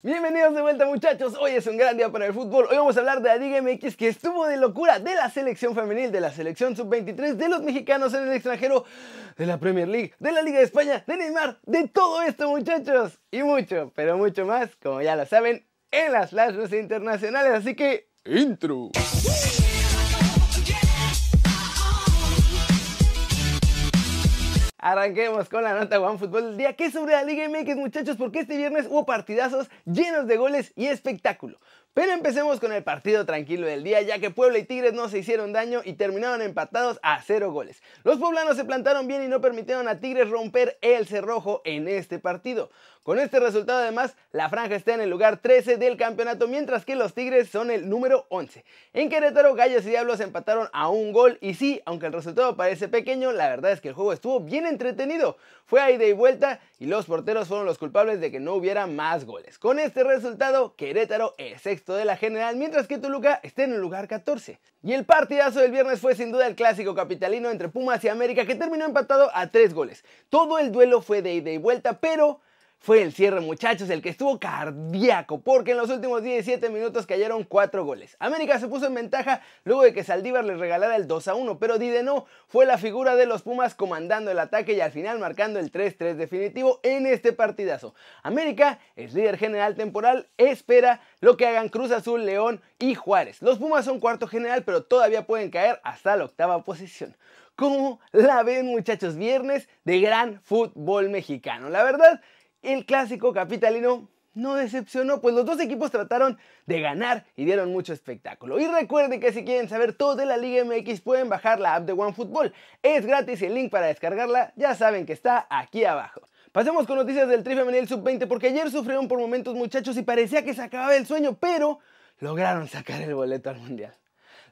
Bienvenidos de vuelta muchachos, hoy es un gran día para el fútbol, hoy vamos a hablar de la Liga que estuvo de locura, de la selección femenil, de la selección sub-23, de los mexicanos en el extranjero, de la Premier League, de la Liga de España, de Neymar, de todo esto muchachos, y mucho, pero mucho más, como ya lo saben, en las flashes internacionales, así que intro. Arranquemos con la nota One Fútbol del día, que sobre la Liga MX muchachos, porque este viernes hubo partidazos llenos de goles y espectáculo. Pero empecemos con el partido tranquilo del día, ya que Puebla y Tigres no se hicieron daño y terminaron empatados a cero goles. Los poblanos se plantaron bien y no permitieron a Tigres romper el cerrojo en este partido. Con este resultado además, la franja está en el lugar 13 del campeonato, mientras que los Tigres son el número 11. En Querétaro, Gallos y Diablos empataron a un gol y sí, aunque el resultado parece pequeño, la verdad es que el juego estuvo bien entretenido. Fue a ida y vuelta y los porteros fueron los culpables de que no hubiera más goles. Con este resultado, Querétaro es sexto de la general, mientras que Toluca está en el lugar 14. Y el partidazo del viernes fue sin duda el clásico capitalino entre Pumas y América que terminó empatado a tres goles. Todo el duelo fue de ida y vuelta, pero fue el cierre, muchachos, el que estuvo cardíaco, porque en los últimos 17 minutos cayeron 4 goles. América se puso en ventaja luego de que Saldívar les regalara el 2 a 1, pero Dideno fue la figura de los Pumas comandando el ataque y al final marcando el 3-3 definitivo en este partidazo. América es líder general temporal, espera lo que hagan Cruz Azul, León y Juárez. Los Pumas son cuarto general, pero todavía pueden caer hasta la octava posición. ¿Cómo la ven, muchachos? Viernes de gran fútbol mexicano. La verdad el clásico capitalino no decepcionó, pues los dos equipos trataron de ganar y dieron mucho espectáculo. Y recuerden que si quieren saber todo de la Liga MX pueden bajar la app de OneFootball. Es gratis y el link para descargarla ya saben que está aquí abajo. Pasemos con noticias del Tri Femenil Sub-20 porque ayer sufrieron por momentos muchachos y parecía que se acababa el sueño, pero lograron sacar el boleto al Mundial.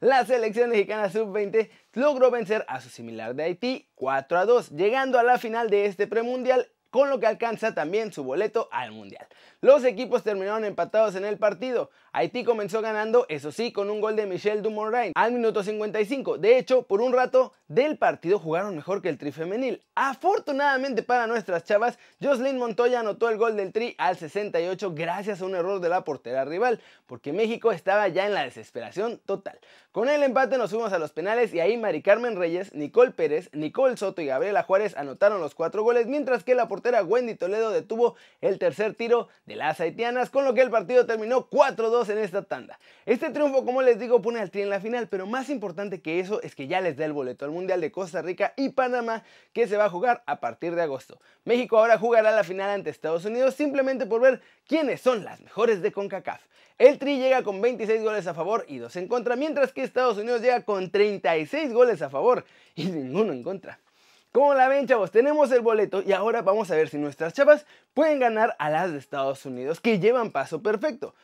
La selección mexicana Sub-20 logró vencer a su similar de Haití 4 a 2, llegando a la final de este premundial con lo que alcanza también su boleto al Mundial. Los equipos terminaron empatados en el partido. Haití comenzó ganando, eso sí, con un gol de Michel Dumourain al minuto 55. De hecho, por un rato del partido jugaron mejor que el Tri femenil. Afortunadamente para nuestras chavas, Jocelyn Montoya anotó el gol del Tri al 68 gracias a un error de la portera rival, porque México estaba ya en la desesperación total. Con el empate nos fuimos a los penales y ahí Mari Carmen Reyes, Nicole Pérez, Nicole Soto y Gabriela Juárez anotaron los cuatro goles, mientras que la portera Wendy Toledo detuvo el tercer tiro de las haitianas, con lo que el partido terminó 4-2 en esta tanda. Este triunfo, como les digo, pone al Tri en la final, pero más importante que eso es que ya les da el boleto al Mundial de Costa Rica y Panamá, que se va a jugar a partir de agosto. México ahora jugará la final ante Estados Unidos simplemente por ver quiénes son las mejores de CONCACAF. El Tri llega con 26 goles a favor y 2 en contra, mientras que Estados Unidos llega con 36 goles a favor y ninguno en contra. Como la ven, chavos, tenemos el boleto y ahora vamos a ver si nuestras chavas pueden ganar a las de Estados Unidos, que llevan paso perfecto.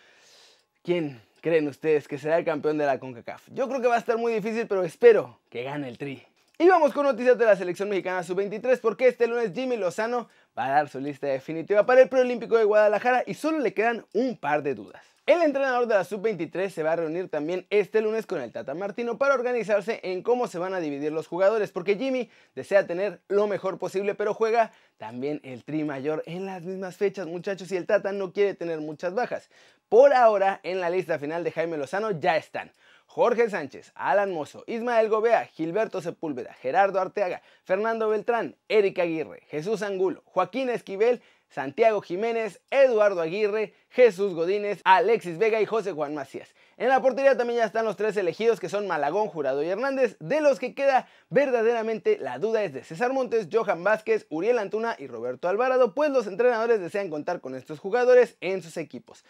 ¿Quién creen ustedes que será el campeón de la CONCACAF? Yo creo que va a estar muy difícil, pero espero que gane el Tri. Y vamos con noticias de la selección mexicana sub-23 porque este lunes Jimmy Lozano va a dar su lista definitiva para el preolímpico de Guadalajara y solo le quedan un par de dudas. El entrenador de la Sub-23 se va a reunir también este lunes con el Tata Martino para organizarse en cómo se van a dividir los jugadores, porque Jimmy desea tener lo mejor posible, pero juega también el Tri Mayor en las mismas fechas, muchachos, y el Tata no quiere tener muchas bajas. Por ahora, en la lista final de Jaime Lozano ya están Jorge Sánchez, Alan Mozo, Ismael Gobea, Gilberto Sepúlveda, Gerardo Arteaga, Fernando Beltrán, Erika Aguirre, Jesús Angulo, Joaquín Esquivel Santiago Jiménez, Eduardo Aguirre, Jesús Godínez, Alexis Vega y José Juan Macías. En la portería también ya están los tres elegidos que son Malagón, Jurado y Hernández, de los que queda verdaderamente la duda es de César Montes, Johan Vázquez, Uriel Antuna y Roberto Alvarado, pues los entrenadores desean contar con estos jugadores en sus equipos.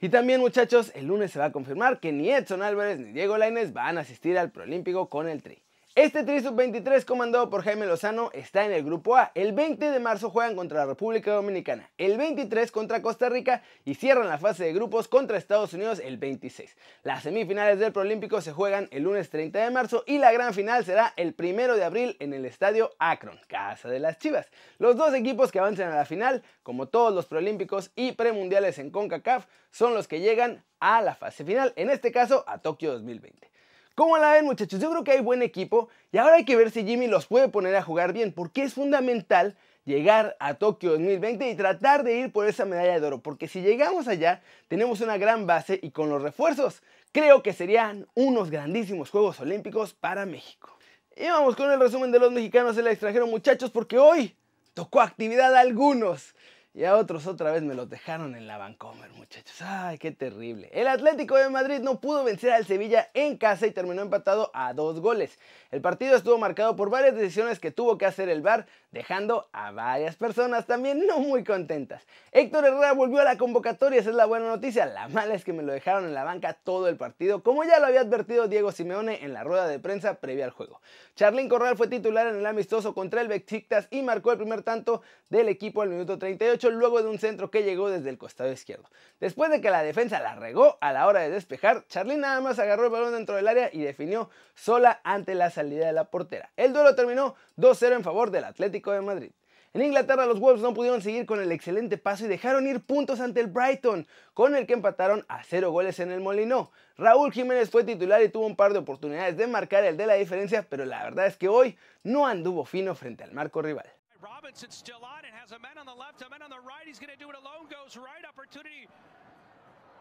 Y también muchachos, el lunes se va a confirmar que ni Edson Álvarez ni Diego Lainez van a asistir al Prolímpico con el Tri. Este Tri Sub-23 comandado por Jaime Lozano está en el grupo A. El 20 de marzo juegan contra la República Dominicana, el 23 contra Costa Rica y cierran la fase de grupos contra Estados Unidos el 26. Las semifinales del Prolímpico se juegan el lunes 30 de marzo y la gran final será el 1 de abril en el estadio Akron, casa de las Chivas. Los dos equipos que avancen a la final, como todos los Prolímpicos y premundiales en CONCACAF, son los que llegan a la fase final, en este caso a Tokio 2020. ¿Cómo la ven muchachos? Yo creo que hay buen equipo y ahora hay que ver si Jimmy los puede poner a jugar bien porque es fundamental llegar a Tokio 2020 y tratar de ir por esa medalla de oro, porque si llegamos allá tenemos una gran base y con los refuerzos creo que serían unos grandísimos Juegos Olímpicos para México. Y vamos con el resumen de los mexicanos en el extranjero muchachos, porque hoy tocó actividad a algunos. Y a otros otra vez me los dejaron en la Vancomer, muchachos. Ay, qué terrible. El Atlético de Madrid no pudo vencer al Sevilla en casa y terminó empatado a dos goles. El partido estuvo marcado por varias decisiones que tuvo que hacer el VAR, dejando a varias personas también no muy contentas. Héctor Herrera volvió a la convocatoria, esa es la buena noticia. La mala es que me lo dejaron en la banca todo el partido, como ya lo había advertido Diego Simeone en la rueda de prensa previa al juego. Charlín Corral fue titular en el amistoso contra el Besiktas y marcó el primer tanto del equipo al minuto 38 luego de un centro que llegó desde el costado izquierdo. Después de que la defensa la regó a la hora de despejar, Charly nada más agarró el balón dentro del área y definió sola ante la salida de la portera. El duelo terminó 2-0 en favor del Atlético de Madrid. En Inglaterra los Wolves no pudieron seguir con el excelente paso y dejaron ir puntos ante el Brighton, con el que empataron a 0 goles en el Molino. Raúl Jiménez fue titular y tuvo un par de oportunidades de marcar el de la diferencia, pero la verdad es que hoy no anduvo fino frente al marco rival. Robinson still on and has a man on the left, a man on the right. He's going to do it alone. Goes right. Opportunity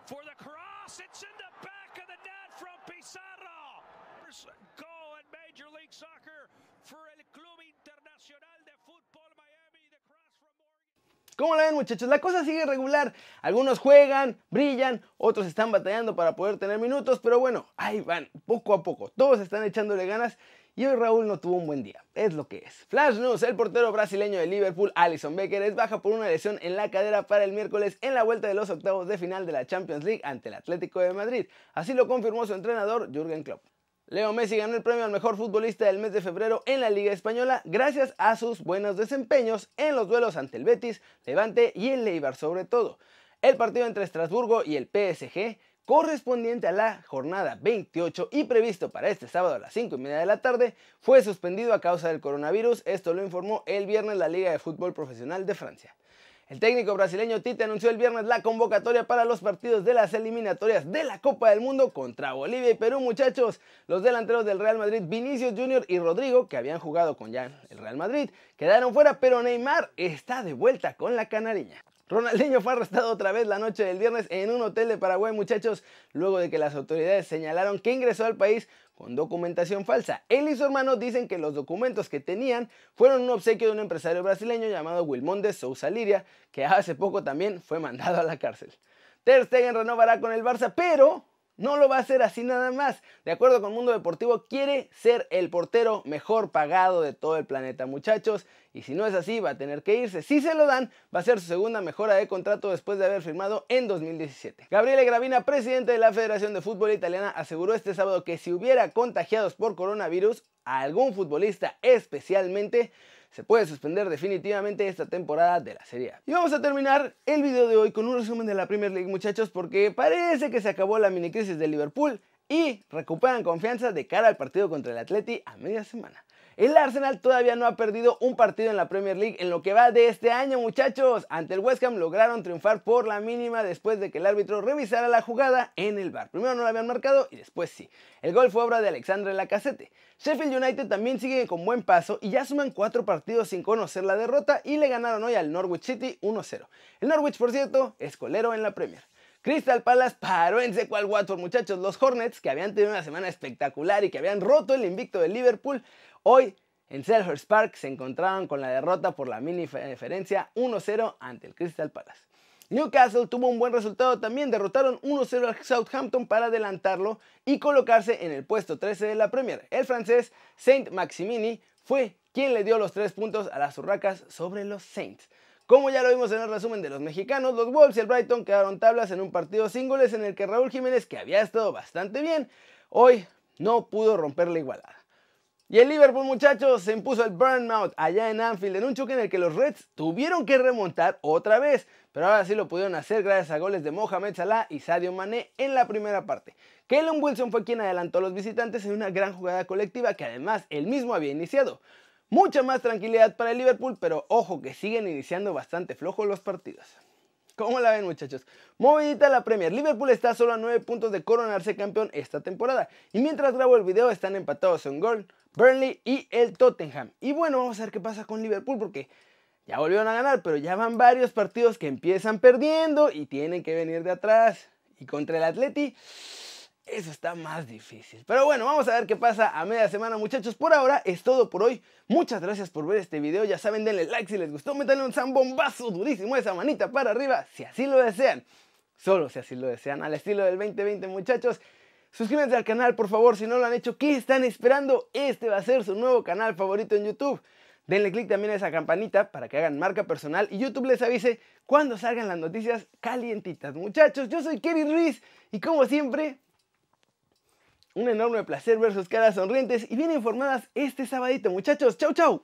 for the cross. It's in the back of the net from Pizarro. First Goal in Major League Soccer for el Club ¿Cómo la ven muchachos? La cosa sigue regular. Algunos juegan, brillan, otros están batallando para poder tener minutos, pero bueno, ahí van, poco a poco. Todos están echándole ganas y hoy Raúl no tuvo un buen día, es lo que es. Flash News, el portero brasileño de Liverpool, Alison Becker, es baja por una lesión en la cadera para el miércoles en la vuelta de los octavos de final de la Champions League ante el Atlético de Madrid. Así lo confirmó su entrenador Jürgen Klopp. Leo Messi ganó el premio al mejor futbolista del mes de febrero en la Liga Española gracias a sus buenos desempeños en los duelos ante el Betis, Levante y el Leibar sobre todo. El partido entre Estrasburgo y el PSG correspondiente a la jornada 28 y previsto para este sábado a las 5 y media de la tarde, fue suspendido a causa del coronavirus. Esto lo informó el viernes la Liga de Fútbol Profesional de Francia. El técnico brasileño Tite anunció el viernes la convocatoria para los partidos de las eliminatorias de la Copa del Mundo contra Bolivia y Perú, muchachos. Los delanteros del Real Madrid, Vinicius Jr. y Rodrigo, que habían jugado con ya el Real Madrid, quedaron fuera, pero Neymar está de vuelta con la canariña. Ronaldinho fue arrestado otra vez la noche del viernes en un hotel de Paraguay, muchachos, luego de que las autoridades señalaron que ingresó al país con documentación falsa. Él y su hermano dicen que los documentos que tenían fueron un obsequio de un empresario brasileño llamado Wilmonde Sousa Liria, que hace poco también fue mandado a la cárcel. Ter Stegen renovará con el Barça, pero no lo va a hacer así nada más. De acuerdo con Mundo Deportivo, quiere ser el portero mejor pagado de todo el planeta, muchachos. Y si no es así, va a tener que irse. Si se lo dan, va a ser su segunda mejora de contrato después de haber firmado en 2017. Gabriele Gravina, presidente de la Federación de Fútbol Italiana, aseguró este sábado que si hubiera contagiados por coronavirus a algún futbolista especialmente, se puede suspender definitivamente esta temporada de la Serie. Y vamos a terminar el video de hoy con un resumen de la Premier League muchachos porque parece que se acabó la mini crisis de Liverpool y recuperan confianza de cara al partido contra el Atleti a media semana. El Arsenal todavía no ha perdido un partido en la Premier League en lo que va de este año, muchachos. Ante el West Ham lograron triunfar por la mínima después de que el árbitro revisara la jugada en el bar. Primero no la habían marcado y después sí. El gol fue obra de Alexandre Lacazette. Sheffield United también sigue con buen paso y ya suman cuatro partidos sin conocer la derrota y le ganaron hoy al Norwich City 1-0. El Norwich, por cierto, es colero en la Premier. Crystal Palace paró en seco al Watford, muchachos. Los Hornets, que habían tenido una semana espectacular y que habían roto el invicto de Liverpool, hoy en Selhurst Park se encontraban con la derrota por la mini diferencia 1-0 ante el Crystal Palace. Newcastle tuvo un buen resultado también, derrotaron 1-0 al Southampton para adelantarlo y colocarse en el puesto 13 de la Premier. El francés Saint Maximini fue quien le dio los tres puntos a las urracas sobre los Saints. Como ya lo vimos en el resumen de los mexicanos, los Wolves y el Brighton quedaron tablas en un partido sin goles en el que Raúl Jiménez, que había estado bastante bien, hoy no pudo romper la igualada. Y el Liverpool, muchachos, se impuso el Burnmouth allá en Anfield en un choque en el que los Reds tuvieron que remontar otra vez, pero ahora sí lo pudieron hacer gracias a goles de Mohamed Salah y Sadio Mané en la primera parte. Kellen Wilson fue quien adelantó a los visitantes en una gran jugada colectiva que además él mismo había iniciado. Mucha más tranquilidad para el Liverpool, pero ojo que siguen iniciando bastante flojos los partidos. ¿Cómo la ven muchachos? Movidita la Premier. Liverpool está solo a 9 puntos de coronarse campeón esta temporada. Y mientras grabo el video están empatados en gol Burnley y el Tottenham. Y bueno, vamos a ver qué pasa con Liverpool porque ya volvieron a ganar, pero ya van varios partidos que empiezan perdiendo y tienen que venir de atrás. Y contra el Atleti, eso está más difícil. Pero bueno, vamos a ver qué pasa a media semana, muchachos. Por ahora es todo por hoy. Muchas gracias por ver este video. Ya saben, denle like si les gustó. Métanle un zambombazo durísimo esa manita para arriba si así lo desean. Solo si así lo desean, al estilo del 2020, muchachos. Suscríbanse al canal, por favor, si no lo han hecho. ¿Qué están esperando? Este va a ser su nuevo canal favorito en YouTube. Denle click también a esa campanita para que hagan marca personal y YouTube les avise cuando salgan las noticias calientitas. Muchachos, yo soy Kevin Ruiz y como siempre, un enorme placer ver sus caras sonrientes y bien informadas este sabadito, muchachos. Chau, chau.